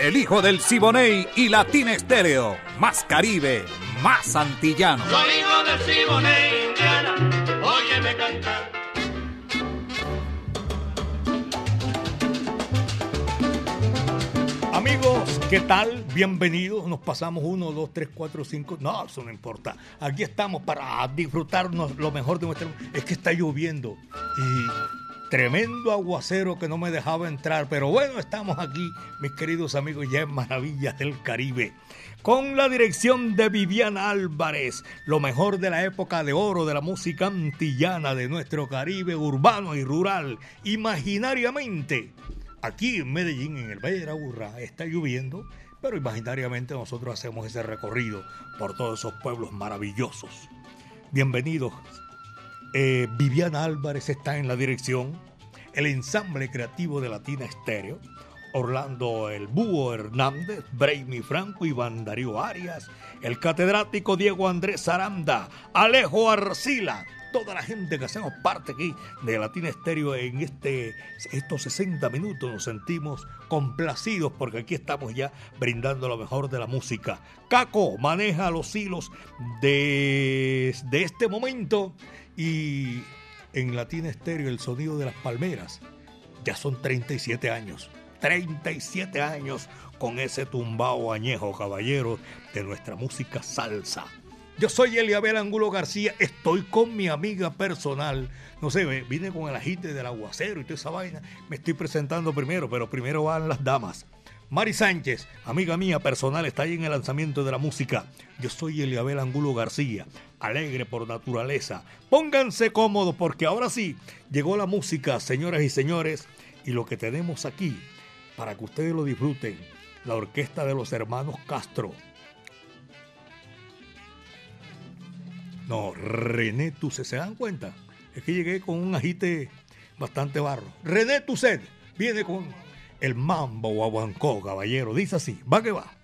El hijo del Siboney y Latina Estéreo. Más Caribe, más antillano. Soy hijo del Siboney, Indiana. Óyeme cantar. Amigos, ¿qué tal? Bienvenidos. Nos pasamos uno, dos, tres, cuatro, cinco. No, eso no importa. Aquí estamos para disfrutarnos lo mejor de nuestra. Es que está lloviendo y tremendo aguacero que no me dejaba entrar. Pero bueno, estamos aquí, mis queridos amigos, ya en Maravillas del Caribe. Con la dirección de Viviana Álvarez, lo mejor de la época de oro de la música antillana de nuestro Caribe urbano y rural, imaginariamente. Aquí en Medellín, en el Valle de la Burra, está lloviendo, pero imaginariamente nosotros hacemos ese recorrido por todos esos pueblos maravillosos. Bienvenidos. Eh, Viviana Álvarez está en la dirección, el ensamble creativo de Latina Estéreo, Orlando El Búho Hernández, Brainy Franco, Iván Darío Arias, el catedrático Diego Andrés Aranda, Alejo Arcila, toda la gente que hacemos parte aquí de Latina Estéreo en este, estos 60 minutos nos sentimos complacidos porque aquí estamos ya brindando lo mejor de la música. Caco maneja los hilos de, de este momento y en Latina Estéreo el sonido de las palmeras ya son 37 años. 37 años con ese tumbao añejo, caballero, de nuestra música salsa. Yo soy Eliabel Angulo García, estoy con mi amiga personal. No sé, vine con el agite del aguacero y toda esa vaina. Me estoy presentando primero, pero primero van las damas. Mari Sánchez, amiga mía personal, está ahí en el lanzamiento de la música. Yo soy Eliabel Angulo García, alegre por naturaleza. Pónganse cómodos porque ahora sí, llegó la música, señoras y señores, y lo que tenemos aquí, para que ustedes lo disfruten, la orquesta de los hermanos Castro. No, René Tuset, ¿se dan cuenta? Es que llegué con un agite bastante barro. René Tuset viene con el mambo guaguancó, caballero. Dice así, va que va.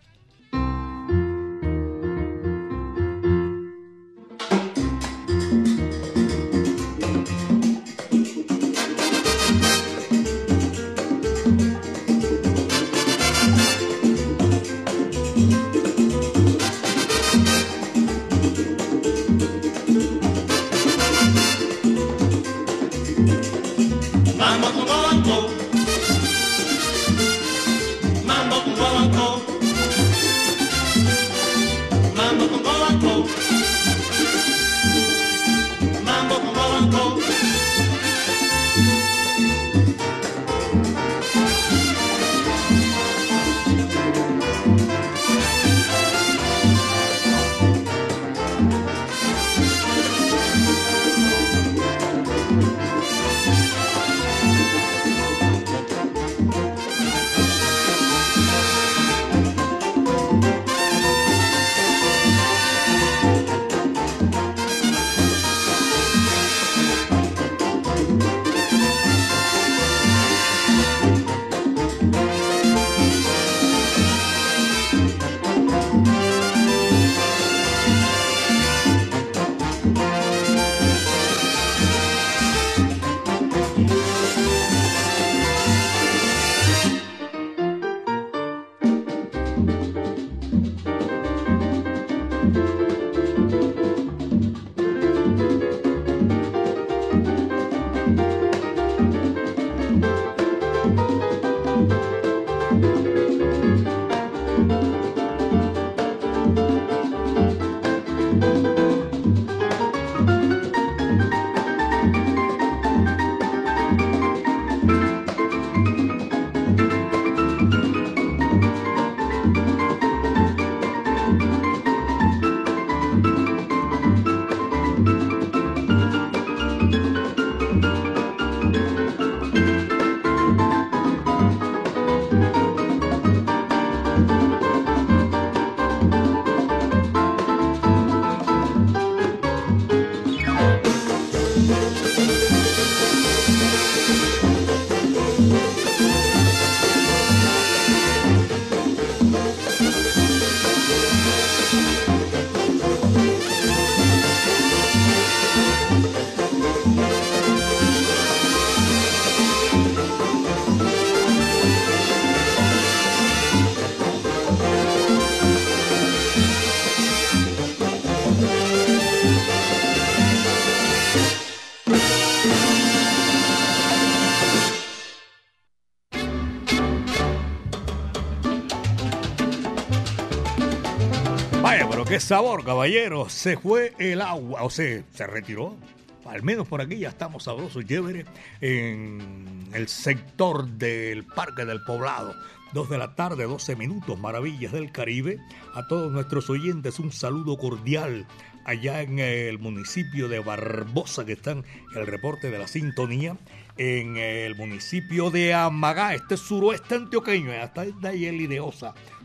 Sabor, caballero. Se fue el agua, o sea, se retiró. Al menos por aquí ya estamos sabrosos, chévere, en el sector del Parque del Poblado. Dos de la tarde, 12 minutos, maravillas del Caribe. A todos nuestros oyentes un saludo cordial allá en el municipio de Barbosa, que están el reporte de la sintonía, en el municipio de Amagá, este suroeste antioqueño, hasta Dayeli de.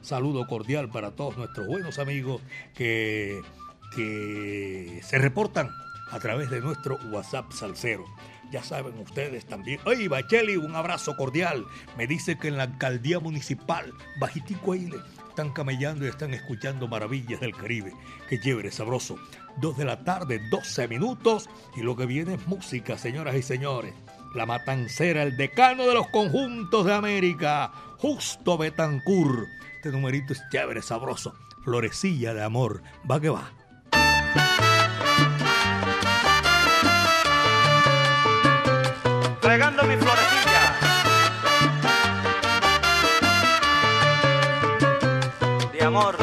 Saludo cordial para todos nuestros buenos amigos que, que se reportan a través de nuestro WhatsApp Salcero. Ya saben ustedes también. Oye, Bacheli, un abrazo cordial. Me dice que en la alcaldía municipal, bajitico están camellando y están escuchando maravillas del Caribe. Qué chévere, sabroso. Dos de la tarde, 12 minutos. Y lo que viene es música, señoras y señores. La matancera, el decano de los conjuntos de América, Justo Betancourt. Este numerito es chévere, sabroso. Florecilla de amor. Va que va. regando mi florecilla. De amor.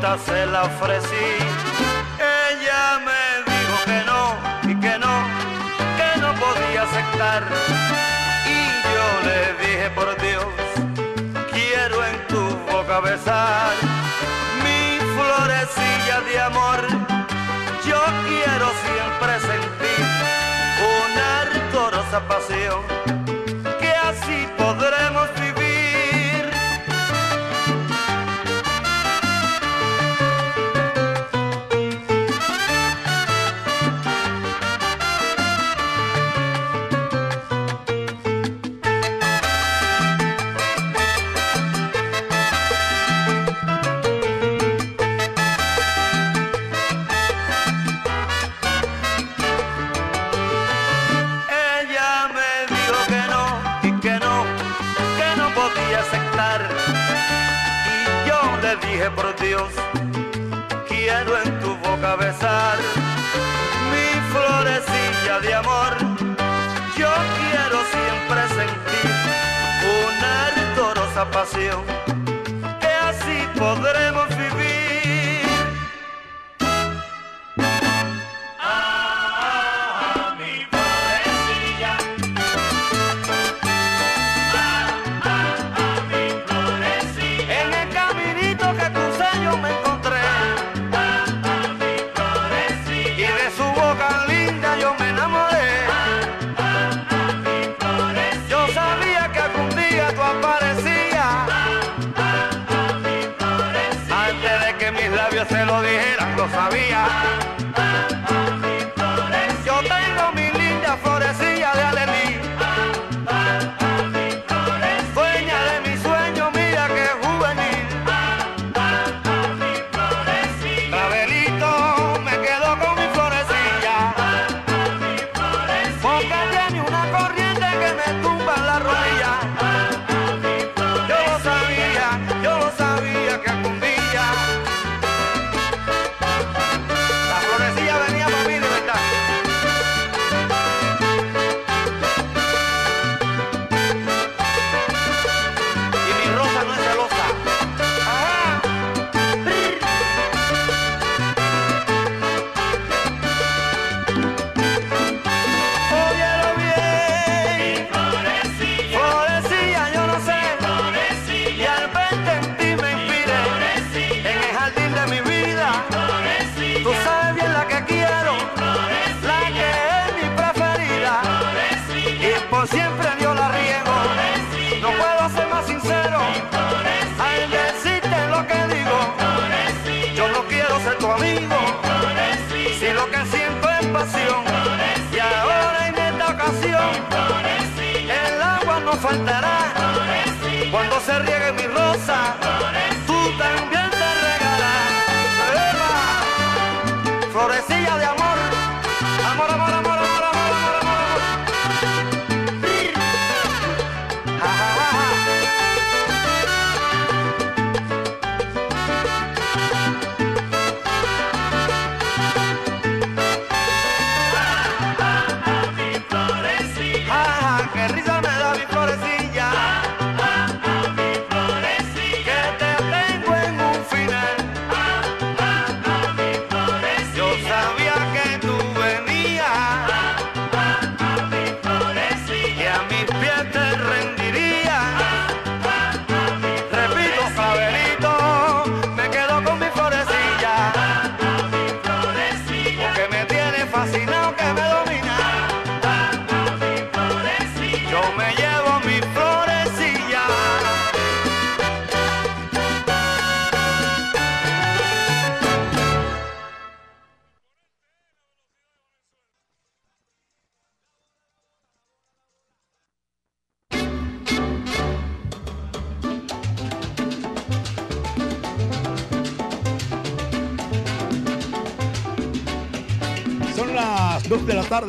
Se la ofrecí. Ella me dijo que no y que no, que no podía aceptar. Y yo le dije por Dios, quiero en tu boca besar mi florecilla de amor. Yo quiero siempre sentir una ardorosa pasión, que así podremos vivir. Dije por Dios, quiero en tu boca besar mi florecilla de amor. Yo quiero siempre sentir una ardorosa pasión, que así podremos Bye.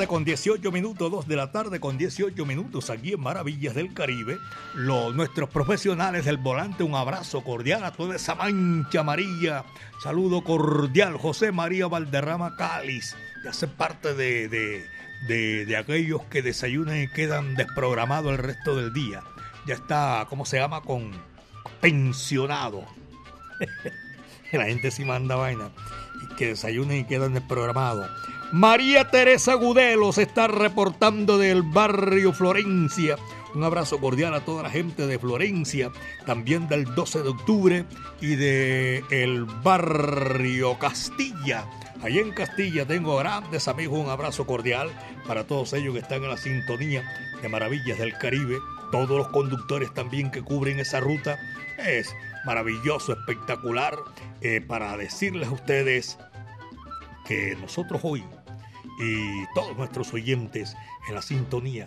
Con 18 minutos, 2 de la tarde con 18 minutos aquí en Maravillas del Caribe. Los, nuestros profesionales del volante, un abrazo cordial a toda esa mancha amarilla. Saludo cordial, José María Valderrama Cáliz, que hace parte de, de, de- aquellos que desayunan y quedan desprogramados el resto del día. Ya está, ¿cómo se llama? Con pensionado. La gente sí manda vaina. Que desayunen y quedan desprogramados. María Teresa Gudelo se está reportando del barrio Florencia. Un abrazo cordial a toda la gente de Florencia, también del 12 de octubre y de el barrio Castilla. Allí en Castilla tengo grandes amigos, un abrazo cordial para todos ellos que están en la sintonía de Maravillas del Caribe, todos los conductores también que cubren esa ruta. Es maravilloso, espectacular, eh, para decirles a ustedes que nosotros hoy y todos nuestros oyentes en la sintonía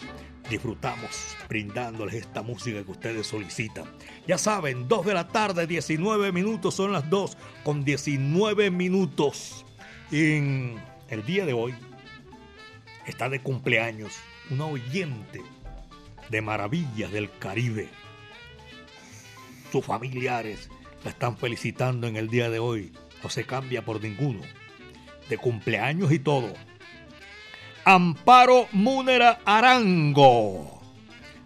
disfrutamos brindándoles esta música que ustedes solicitan. Ya saben, 2 de la tarde, 19 minutos, son las 2 con 19 minutos. En el día de hoy está de cumpleaños una oyente de Maravillas del Caribe. Sus familiares la están felicitando en el día de hoy. No se cambia por ninguno. De cumpleaños y todo. Amparo Múnera Arango.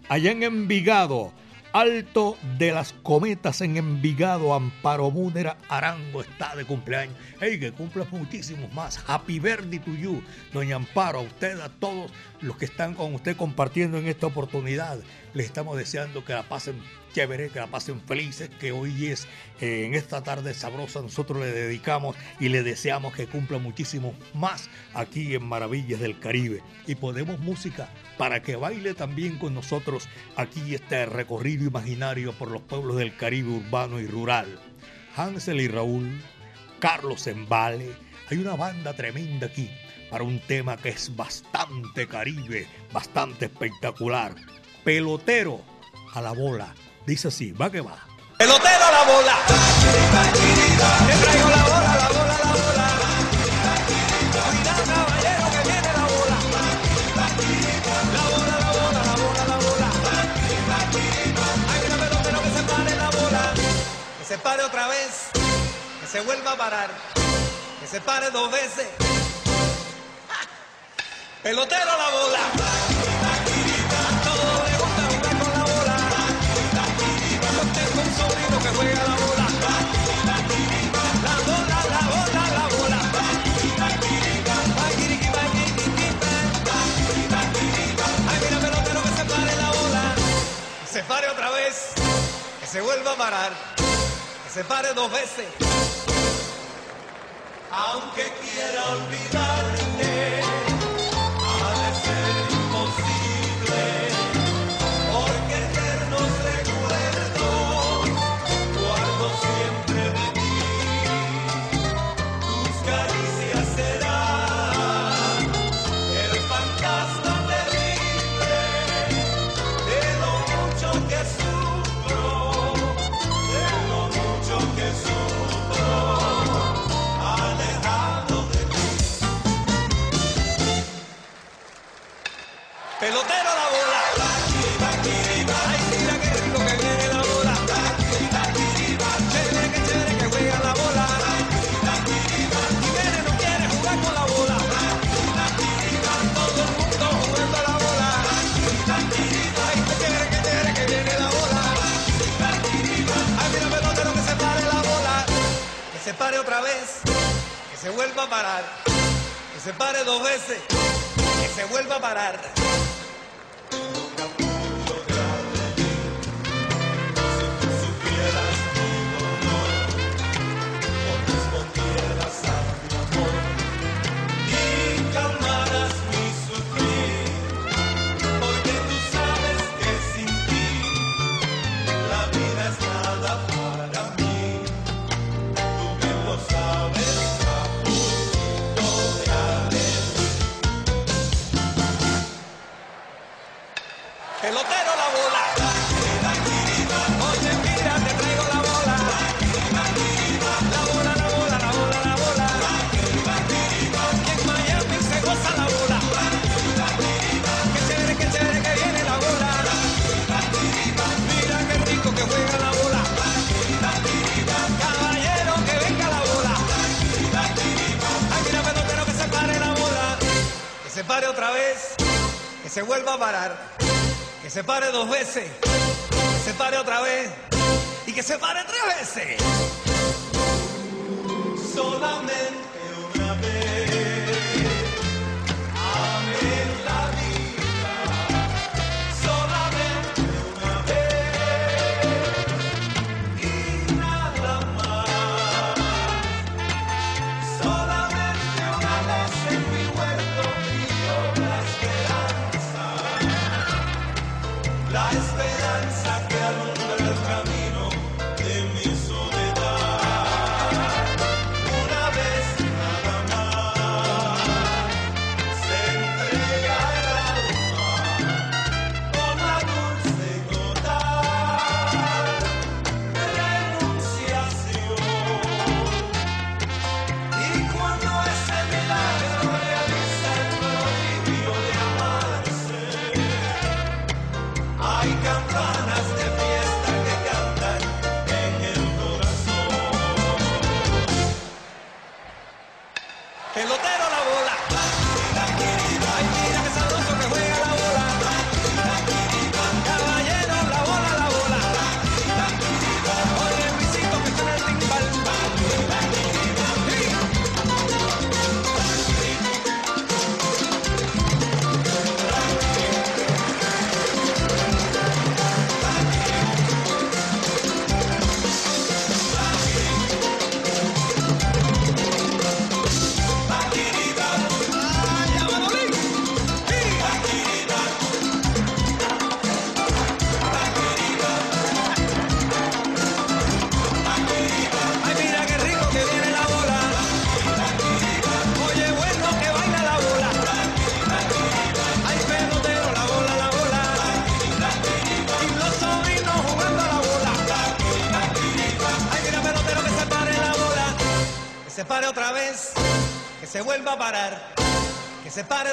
Allá en Envigado. Alto de las Cometas en Envigado, Amparo Múnera Arango está de cumpleaños. ¡Ey, que cumpla muchísimos más! Happy birthday to you, doña Amparo, a usted, a todos los que están con usted compartiendo en esta oportunidad. Les estamos deseando que la pasen chévere, que la pasen felices, que hoy es, eh, en esta tarde sabrosa, nosotros le dedicamos y le deseamos que cumpla muchísimo más aquí en Maravillas del Caribe. Y ponemos música para que baile también con nosotros aquí este recorrido imaginario por los pueblos del Caribe urbano y rural. Hansel y Raúl, Carlos Embale, hay una banda tremenda aquí para un tema que es bastante caribe, bastante espectacular. Pelotero a la bola. Dice así, va que va. Pelotero a la bola. Te traigo la bola, la bola, la bola. Cuidado, caballero, que viene la bola. La bola, la bola, la bola, la bola. Hay una pelotero que se pare la bola. Que se pare otra vez. Que se vuelva a parar. Que se pare dos veces. Pelotero a la bola. Se vuelva a parar. Que se pare dos veces. Aunque quiera olvidarte, pelotero la bola. Ay, mira qué rico que viene la bola. Chévere, que chévere que juega la bola. Y viene, no quiere jugar con la bola. Todo el mundo jugando a la bola. Ay, qué chévere, qué chévere que viene la bola. Que se pare la bola. Que se pare otra vez. Que se vuelva a parar. Que se pare dos veces. Que se vuelva a parar. Se vuelva a parar. Que se pare dos veces, que se pare otra vez y que se pare tres veces. Solamente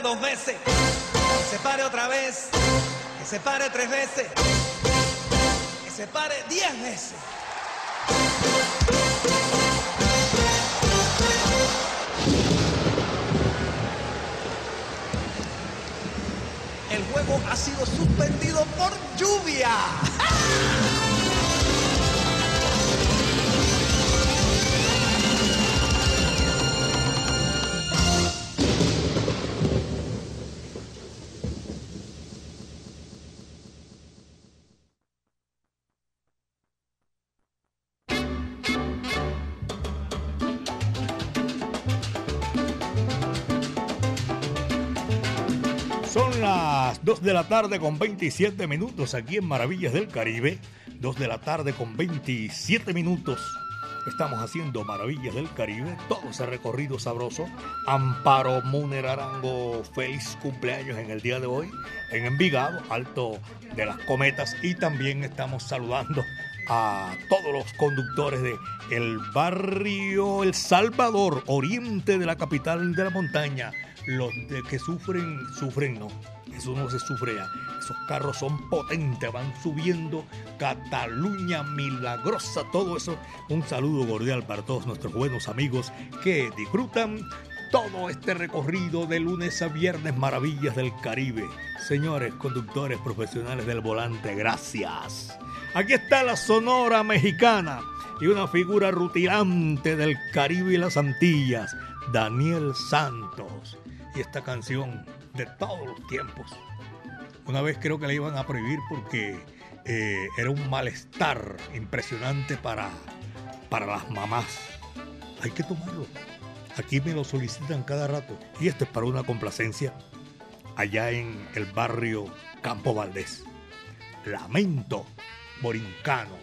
dos veces. Que se pare otra vez. Que se pare tres veces. Que se pare diez veces. El juego ha sido suspendido por lluvia. De la tarde con 27 minutos aquí en Maravillas del Caribe. 2 de la tarde con 27 minutos. Estamos haciendo Maravillas del Caribe, todo ese recorrido sabroso. Amparo Muner Arango, feliz cumpleaños en el día de hoy en Envigado, Alto de las Cometas. Y también estamos saludando a todos los conductores de el barrio El Salvador, oriente de la capital de la montaña. Los de que sufren, sufren no, Eso no se sufre ya. Esos carros son potentes, van subiendo Cataluña milagrosa, todo eso. Un saludo cordial para todos nuestros buenos amigos que disfrutan todo este recorrido de lunes a viernes, maravillas del Caribe. Señores conductores profesionales del volante, gracias. Aquí está la Sonora Mexicana y una figura rutilante del Caribe y las Antillas, Daniel Santos. Y esta canción de todos los tiempos. Una vez creo que la iban a prohibir porque eh, era un malestar impresionante para, para las mamás. Hay que tomarlo. Aquí me lo solicitan cada rato. Y esto es para una complacencia allá en el barrio Campo Valdés. Lamento Borincano,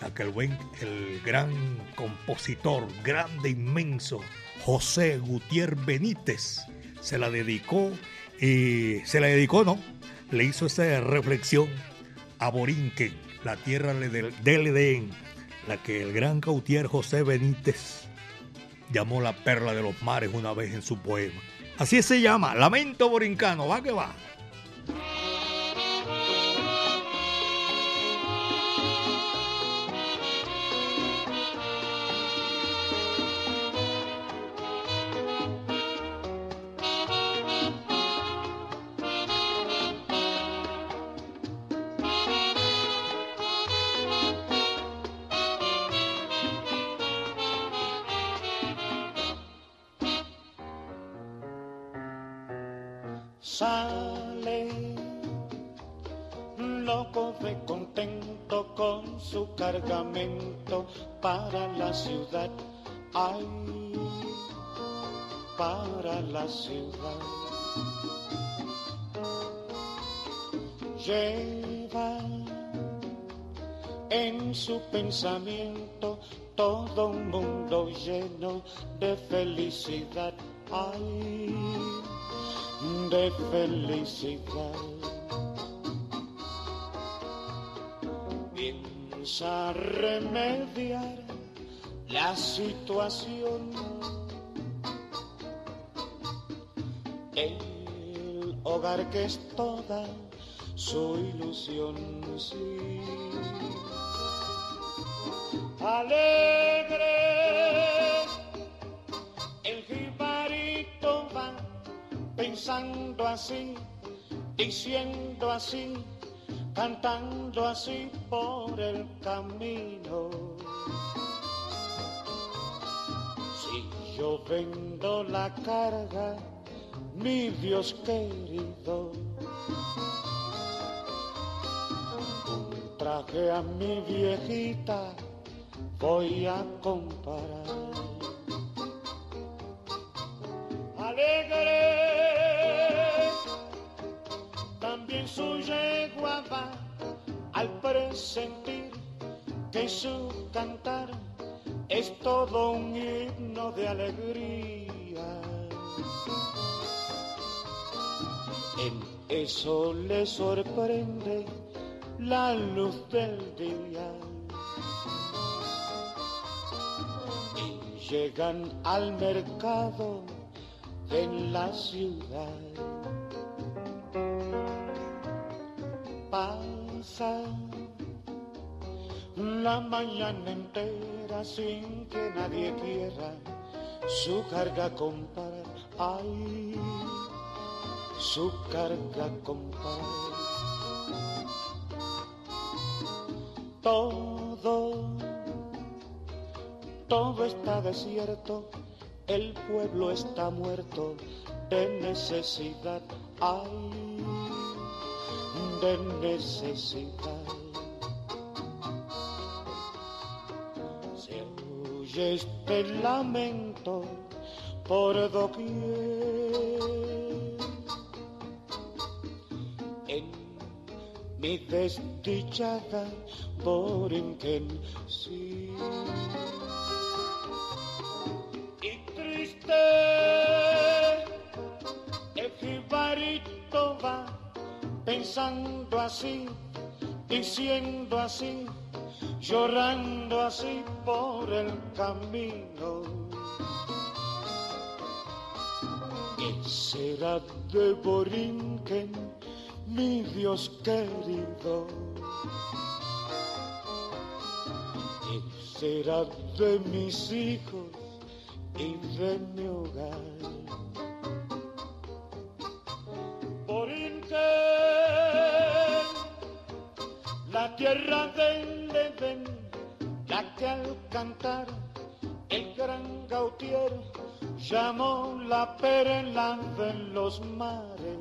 la que el, buen, el gran compositor, grande, inmenso, José Gutiérrez Benítez, se la dedicó, y se la dedicó, ¿no? Le hizo esa reflexión a Borinquen, la tierra del, del la que el gran cautier José Benítez llamó la perla de los mares una vez en su poema. Así se llama, Lamento Borincano, va que va. Cargamento para la ciudad. Ay, para la ciudad. Lleva en su pensamiento todo un mundo lleno de felicidad. Ay, de felicidad. Piensa remediar la situación. El hogar que es toda su ilusión, sí. Alegre, el jibarito va pensando así, diciendo así, cantando así por el camino. Si yo vendo la carga, mi Dios querido, traje a mi viejita voy a comparar. alegre. Su yegua va al presentir que su cantar es todo un himno de alegría. En eso le sorprende la luz del día. Y llegan al mercado en la ciudad. Pasa la mañana entera sin que nadie quiera su carga comprar. Ay, su carga comprar. Todo, todo está desierto el pueblo está muerto de necesidad, ay, de necesidad. Se oye este lamento por doquier. En mi desdichada Borinquen, sí. Pensando así, diciendo así, llorando así por el camino. ¿Qué será de Borinquen, mi Dios querido? ¿Qué será de mis hijos y de mi hogar? Tierra del Edén, la que al cantar el gran Gautier llamó la perla de los mares.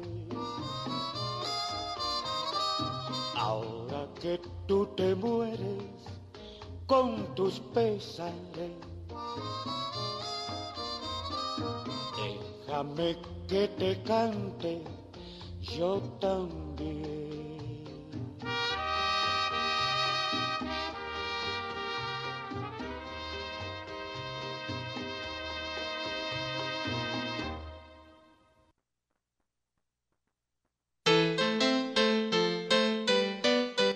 Ahora que tú te mueres con tus pesares, déjame que te cante yo también.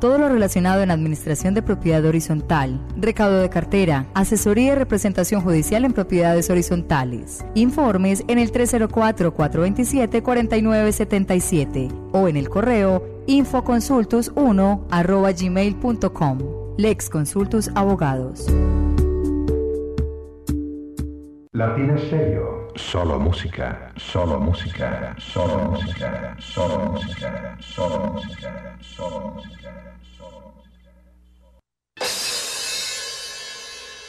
Todo lo relacionado en administración de propiedad horizontal, recaudo de cartera, asesoría y representación judicial en propiedades horizontales. Informes en el 304-427-4977 o en el correo infoconsultus1 arroba gmail.com. Lex Consultus Abogados. Latina Stereo. Solo música, solo música, solo música, solo música, solo música, solo música, solo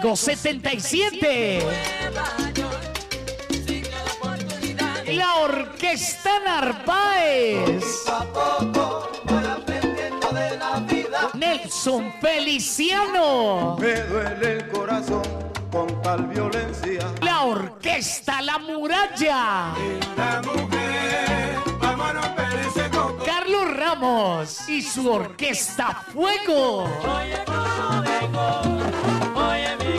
Fuego 77. La Orquesta Narváez. Nelson Feliciano. Me duele el corazón con tal violencia. La Orquesta La Muralla. Mujer. Carlos Ramos y su Orquesta Fuego.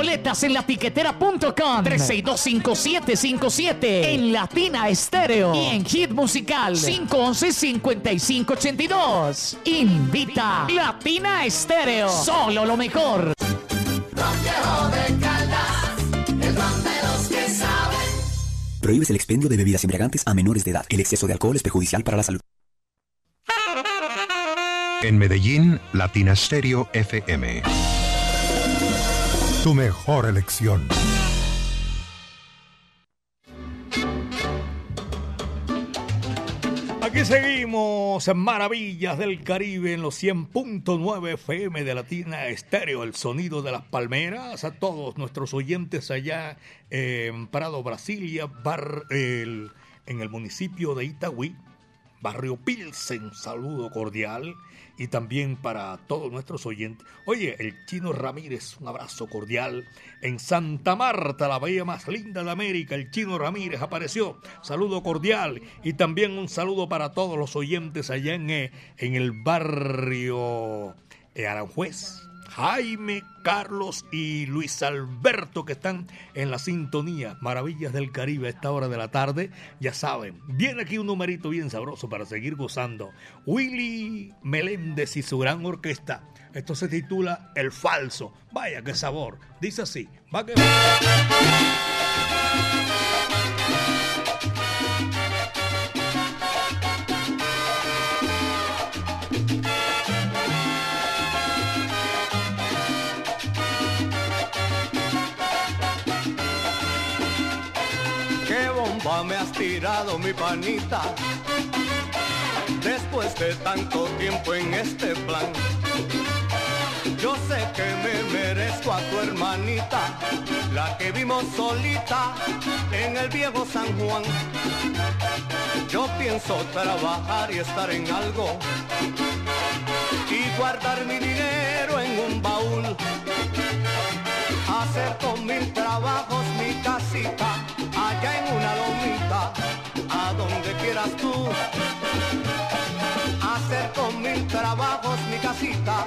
Boletas en latiquetera.com 3625757 en Latina Estéreo y en Hit Musical 511-5582. Invita Latina Estéreo. Solo lo mejor. Prohíbes el expendio de bebidas embriagantes a menores de edad. El exceso de alcohol es perjudicial para la salud. En Medellín, Latina Stereo FM. Tu mejor elección. Aquí seguimos en Maravillas del Caribe en los 100.9 FM de Latina Estéreo, el sonido de las palmeras. A todos nuestros oyentes allá en Prado, Brasilia, bar, el- en el municipio de Itagüí, barrio Pilsen, saludo cordial. Y también para todos nuestros oyentes. Oye, el chino Ramírez, un abrazo cordial. En Santa Marta, la bahía más linda de América, el chino Ramírez apareció. Saludo cordial. Y también un saludo para todos los oyentes allá en, eh, en el barrio eh, Aranjuez. Jaime, Carlos y Luis Alberto que están en la sintonía. Maravillas del Caribe a esta hora de la tarde. Ya saben, viene aquí un numerito bien sabroso para seguir gozando. Willy Meléndez y su gran orquesta. Esto se titula El Falso. Vaya qué sabor. Dice así. Va que panita. Después de tanto tiempo en este plan Yo sé que me merezco a tu hermanita La que vimos solita en el viejo San Juan. Yo pienso trabajar y estar en algo Y guardar mi dinero en un baúl. Hacer con mil trabajos mi casita trabajos mi casita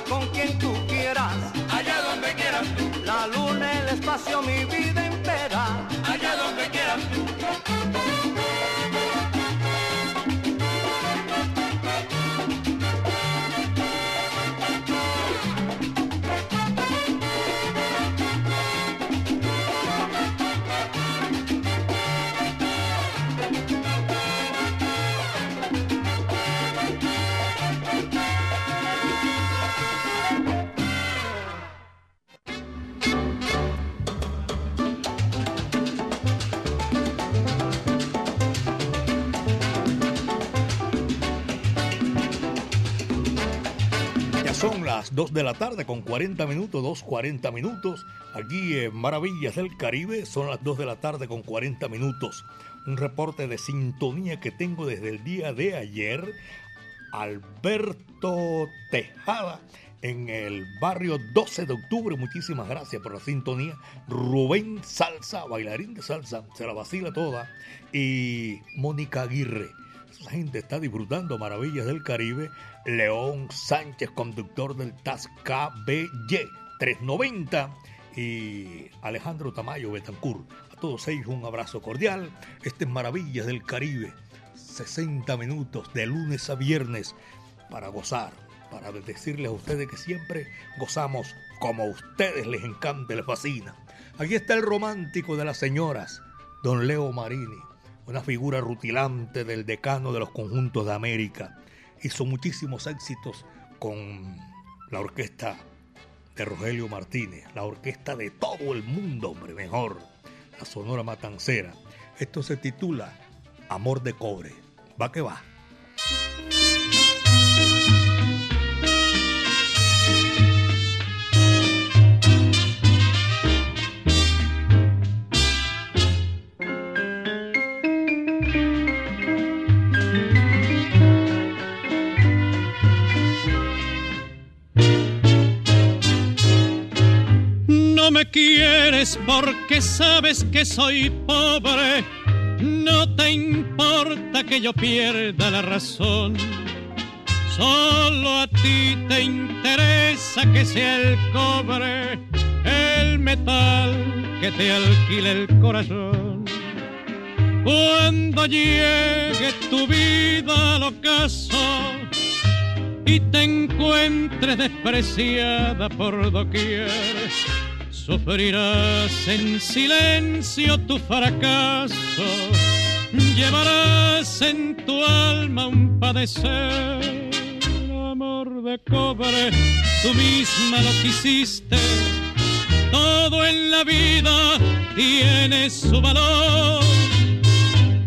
o con quien tú quieras. Allá donde quieras tú. La luna, el espacio, mi vida entera. Allá donde quieras tú. Son las 2 de la tarde con 40 minutos, 2.40 minutos. Aquí en Maravillas del Caribe son las 2 de la tarde con 40 minutos. Un reporte de sintonía que tengo desde el día de ayer. Alberto Tejada en el barrio 12 de octubre. Muchísimas gracias por la sintonía. Rubén Salsa, bailarín de salsa, se la vacila toda. Y Mónica Aguirre. La gente está disfrutando maravillas del Caribe. León Sánchez, conductor del TAS KBY 390. Y Alejandro Tamayo Betancourt. A todos ellos un abrazo cordial. Este es Maravillas del Caribe. 60 minutos de lunes a viernes para gozar, para decirles a ustedes que siempre gozamos como a ustedes les encanta, les fascina. Aquí está el romántico de las señoras, don Leo Marini, una figura rutilante del decano de los conjuntos de América. Hizo muchísimos éxitos con la orquesta de Rogelio Martínez, la orquesta de todo el mundo, hombre, mejor, la Sonora Matancera. Esto se titula Amor de Cobre. Va que va. Quieres porque sabes que soy pobre. No te importa que yo pierda la razón. Solo a ti te interesa que sea el cobre, el metal que te alquile el corazón. Cuando llegue tu vida al ocaso y te encuentres despreciada por doquier, sufrirás en silencio tu fracaso, llevarás en tu alma un padecer. Amor de cobre, tú misma lo quisiste, todo en la vida tiene su valor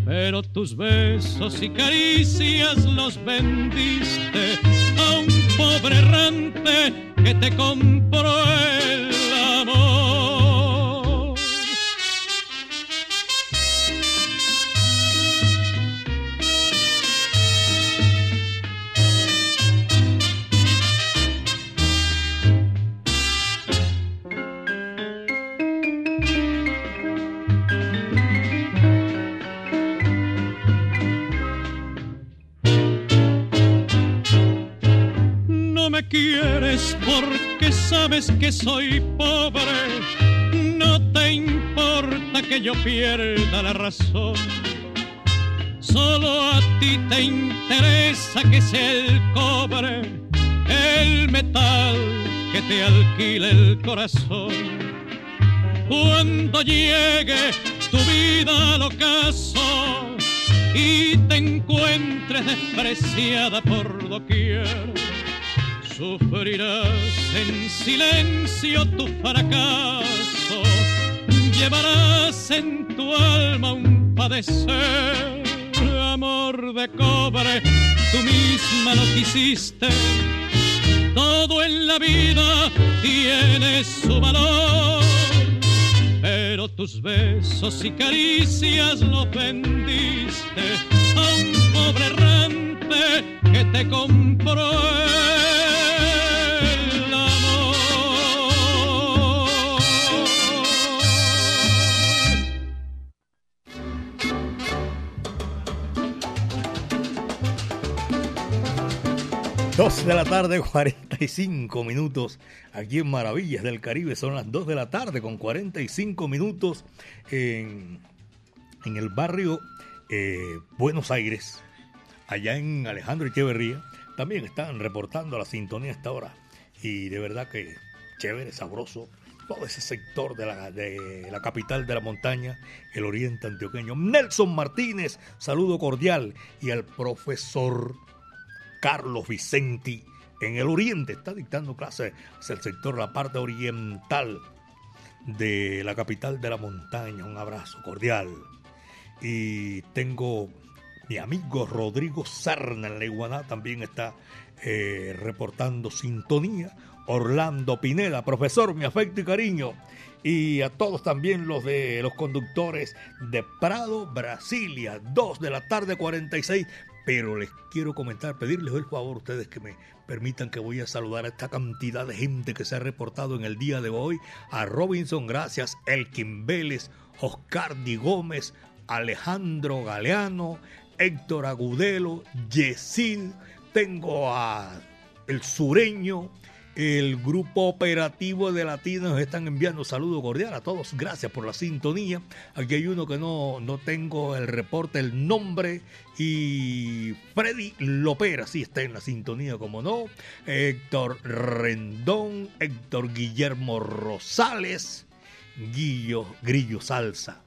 pero tus besos y caricias los vendiste a un pobre errante que te compró quieres porque sabes que soy pobre. No te importa que yo pierda la razón. Solo a ti te interesa que sea el cobre, el metal que te alquile el corazón. Cuando llegue tu vida al ocaso y te encuentres despreciada por doquier, sufrirás en silencio tu fracaso, llevarás en tu alma un padecer, amor de cobre, tú misma lo quisiste, todo en la vida tiene su valor. Pero tus besos y caricias lo vendiste a un pobre errante que te compró 2 de la tarde, 45 minutos. Aquí en Maravillas del Caribe son las 2 de la tarde con 45 minutos en, en el barrio eh, Buenos Aires, allá en Alejandro Echeverría. También están reportando la sintonía hasta ahora. Y de verdad que chévere, sabroso. Todo ese sector de la, de la capital de la montaña, el oriente antioqueño. Nelson Martínez, saludo cordial. Y al profesor Carlos Vicenti en el oriente. Está dictando clases hacia el sector, la parte oriental de la capital de la montaña. Un abrazo cordial. Y tengo mi amigo Rodrigo Sarna en la Iguaná también está eh, reportando sintonía. Orlando Pineda, profesor, mi afecto y cariño. Y a todos también los de los conductores de Prado, Brasilia, 2 de la tarde 46. Pero les quiero comentar, pedirles el favor a ustedes que me permitan que voy a saludar a esta cantidad de gente que se ha reportado en el día de hoy. A Robinson, gracias. Elkin Vélez, Oscar Di Gómez, Alejandro Galeano, Héctor Agudelo, Yesid. Tengo a El Sureño, el grupo operativo de Latinos nos están enviando saludo cordial a todos. Gracias por la sintonía. Aquí hay uno que no, no tengo el reporte, el nombre. Y Freddy Lopera, sí está en la sintonía, como no. Héctor Rendón, Héctor Guillermo Rosales, Guillo, Grillo Salsa.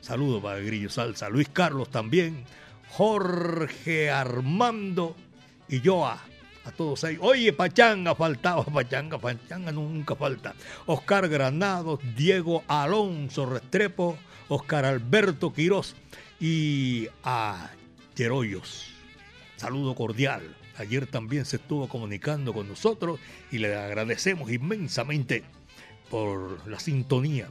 Saludo para Grillo Salsa. Luis Carlos también. Jorge Armando y Joa a todos ellos. Oye, Pachanga faltaba, Pachanga, Pachanga nunca falta. Oscar Granados, Diego Alonso Restrepo, Oscar Alberto Quirós y a Yeroyos. Saludo cordial. Ayer también se estuvo comunicando con nosotros y le agradecemos inmensamente por la sintonía.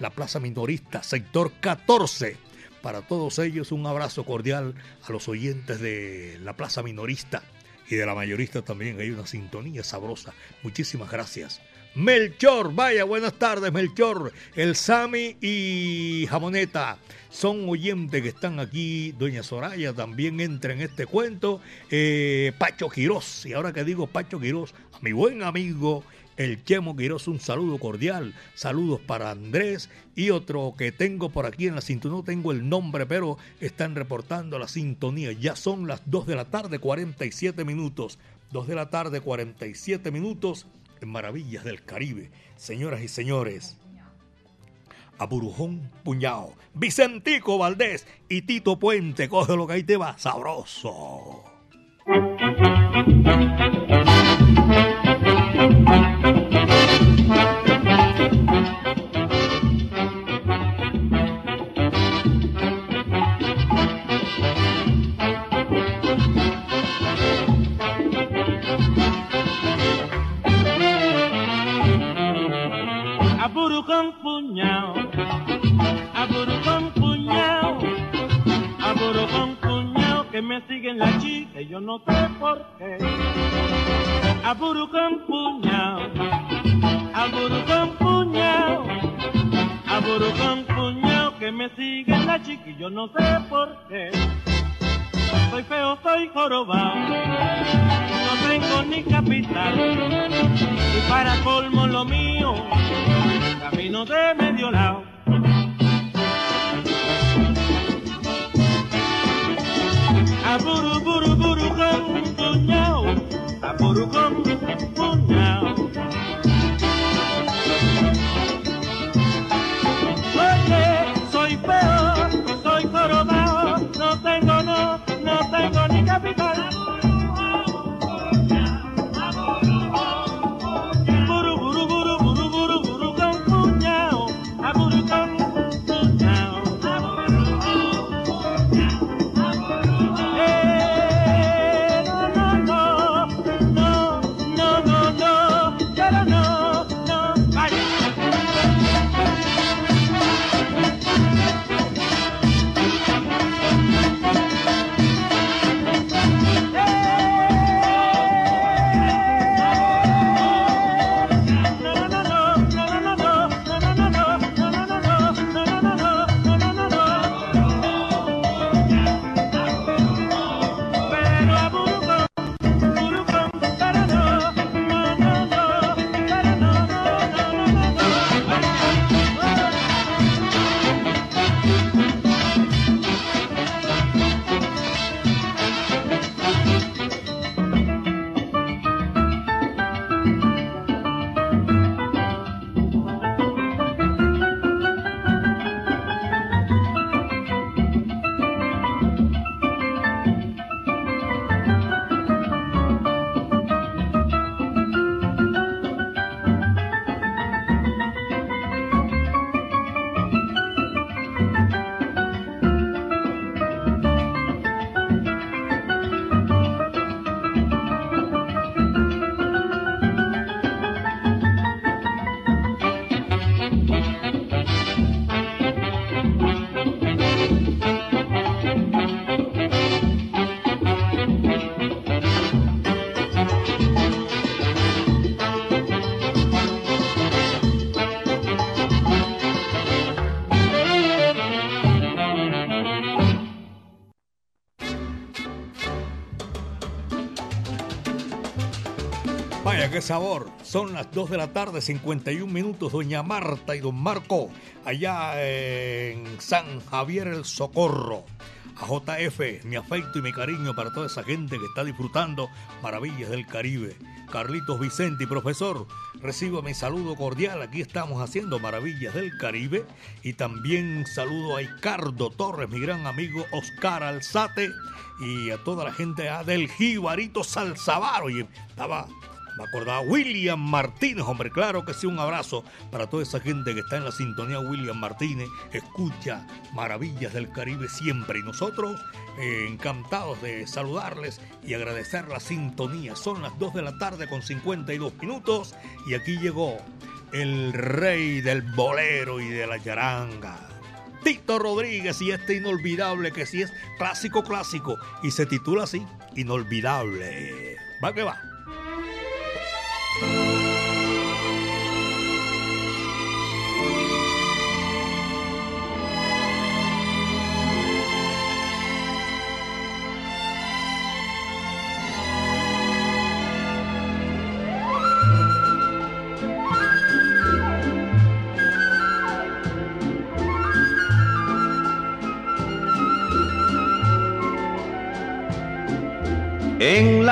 La Plaza Minorista, sector 14. Para todos ellos un abrazo cordial a los oyentes de la Plaza Minorista y de la mayorista también hay una sintonía sabrosa. Muchísimas gracias Melchor, vaya, buenas tardes, Melchor. El Sami y Jamoneta son oyentes que están aquí. Doña Soraya también entra en este cuento. Eh, Pacho Quirós, y ahora que digo Pacho Quirós, a mi buen amigo el Chemo Quirós, un saludo cordial. Saludos para Andrés y otro que tengo por aquí en la sintonía. No tengo el nombre, pero están reportando la sintonía. Ya son las 2 de la tarde, 47 minutos. 2 de la tarde, 47 minutos en Maravillas del Caribe. Señoras y señores, a Burujón Puñao, Vicentico Valdés y Tito Puente, coge lo que ahí te va, sabroso. Y para colmo lo mío camino de medio lado. Aburu, buru, buru, con puñao, aburu, con sabor. Son las 2 de la tarde, 51 minutos. Doña Marta y don Marco, allá en San Javier el Socorro. A JF, mi afecto y mi cariño para toda esa gente que está disfrutando maravillas del Caribe. Carlitos Vicente y profesor, recibo mi saludo cordial. Aquí estamos haciendo maravillas del Caribe. Y también saludo a Ricardo Torres, mi gran amigo Oscar Alzate. Y a toda la gente del Jibarito Salzabar. Oye, estaba me acordaba William Martínez, hombre, claro que sí, un abrazo para toda esa gente que está en la sintonía. William Martínez escucha Maravillas del Caribe siempre y nosotros eh, encantados de saludarles y agradecer la sintonía. Son las 2 de la tarde con 52 minutos y aquí llegó el rey del bolero y de la charanga. Tito Rodríguez y este inolvidable que sí es clásico clásico y se titula así, Inolvidable. Va que va.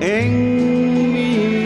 en mí.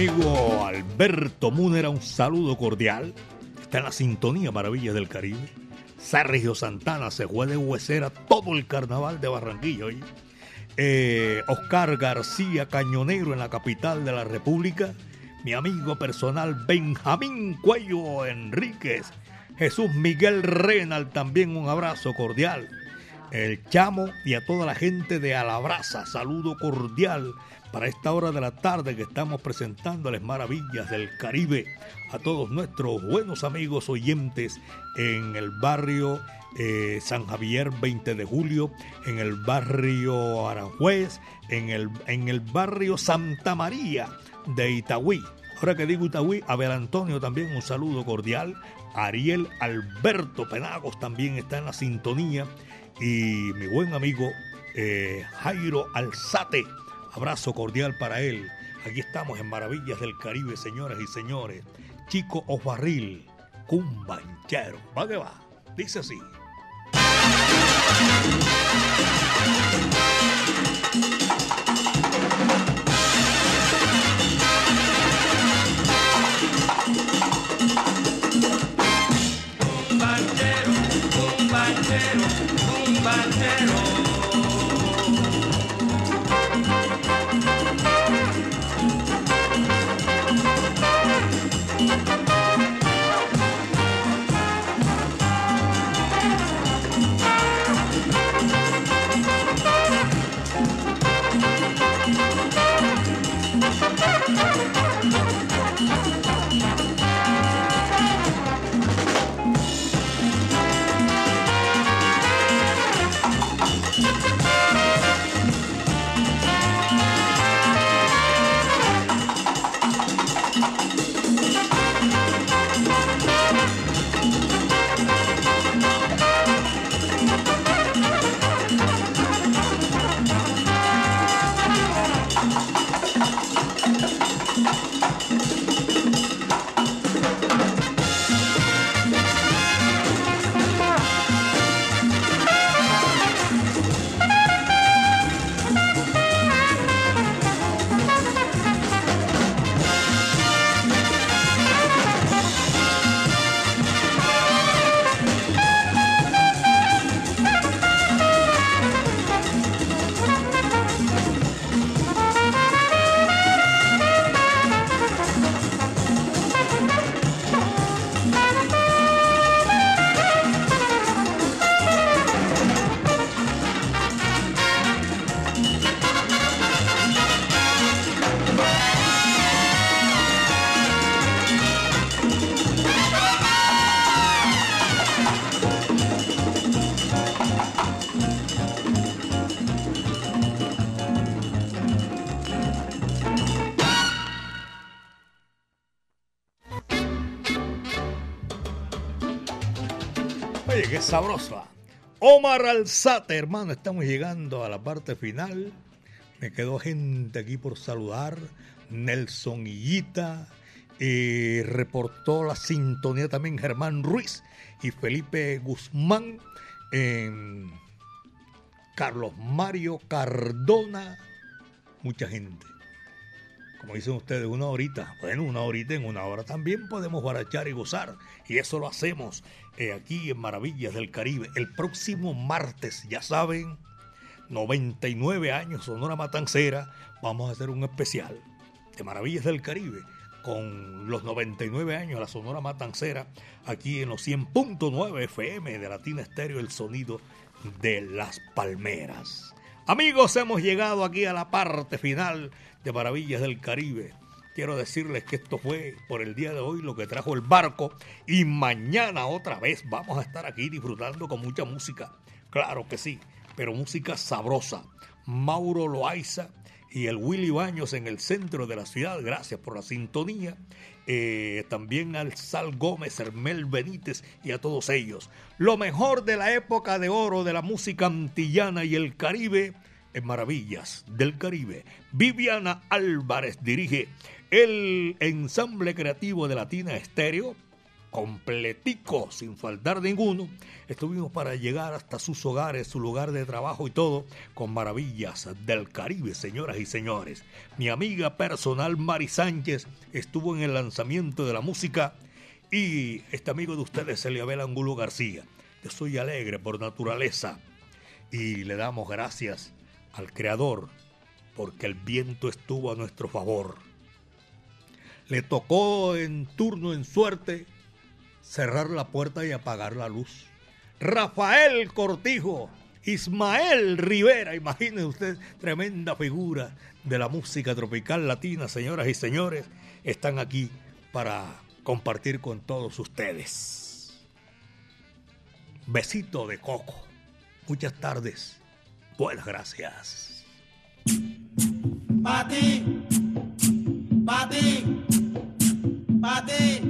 Amigo Alberto Múnera, un saludo cordial. Está en la sintonía Maravillas del Caribe. Sergio Santana se fue de huesera todo el carnaval de Barranquilla. Eh, Oscar García Cañonero en la capital de la República. Mi amigo personal Benjamín Cuello Enríquez. Jesús Miguel Renal, también un abrazo cordial. El Chamo y a toda la gente de Alabraza, saludo cordial para esta hora de la tarde que estamos presentándoles maravillas del Caribe a todos nuestros buenos amigos oyentes en el barrio eh, San Javier 20 de Julio, en el barrio Aranjuez, en el, en el barrio Santa María de Itagüí. Ahora que digo Itagüí, Abel Antonio también un saludo cordial. Ariel Alberto Penagos también está en la sintonía. Y mi buen amigo eh, Jairo Alzate, abrazo cordial para él. Aquí estamos en Maravillas del Caribe, señoras y señores. Chico Osbarril, cumbanchero. Va que va. Dice así. Sabrosa. Omar Alzate, hermano, estamos llegando a la parte final. Me quedó gente aquí por saludar. Nelson Higuita. eh, reportó la sintonía también Germán Ruiz y Felipe Guzmán. em, Carlos Mario Cardona. Mucha gente. Como dicen ustedes, una horita. Bueno, una horita en una hora también podemos barachar y gozar. Y eso lo hacemos eh, aquí en Maravillas del Caribe. El próximo martes, ya saben, 99 años Sonora Matancera. Vamos a hacer un especial de Maravillas del Caribe con los 99 años la Sonora Matancera aquí en los 100.9 FM de Latina Estéreo, el sonido de las palmeras. Amigos, hemos llegado aquí a la parte final de Maravillas del Caribe. Quiero decirles que esto fue por el día de hoy lo que trajo el barco y mañana otra vez vamos a estar aquí disfrutando con mucha música. Claro que sí, pero música sabrosa. Mauro Loaiza y el Willy Baños en el centro de la ciudad. Gracias por la sintonía. Eh, también al Sal Gómez, Hermel Benítez y a todos ellos. Lo mejor de la época de oro de la música antillana y el Caribe en Maravillas del Caribe. Viviana Álvarez dirige el ensamble creativo de Latina Estéreo completico, sin faltar ninguno. Estuvimos para llegar hasta sus hogares, su lugar de trabajo y todo, con maravillas del Caribe, señoras y señores. Mi amiga personal Mari Sánchez estuvo en el lanzamiento de la música y este amigo de ustedes, Eliabel Angulo García. Yo soy alegre por naturaleza y le damos gracias al Creador porque el viento estuvo a nuestro favor. Le tocó en turno, en suerte, cerrar la puerta y apagar la luz. Rafael Cortijo, Ismael Rivera, imaginen ustedes, tremenda figura de la música tropical latina, señoras y señores, están aquí para compartir con todos ustedes. Besito de coco. Muchas tardes. Buenas gracias. Pati, Pati, Pati.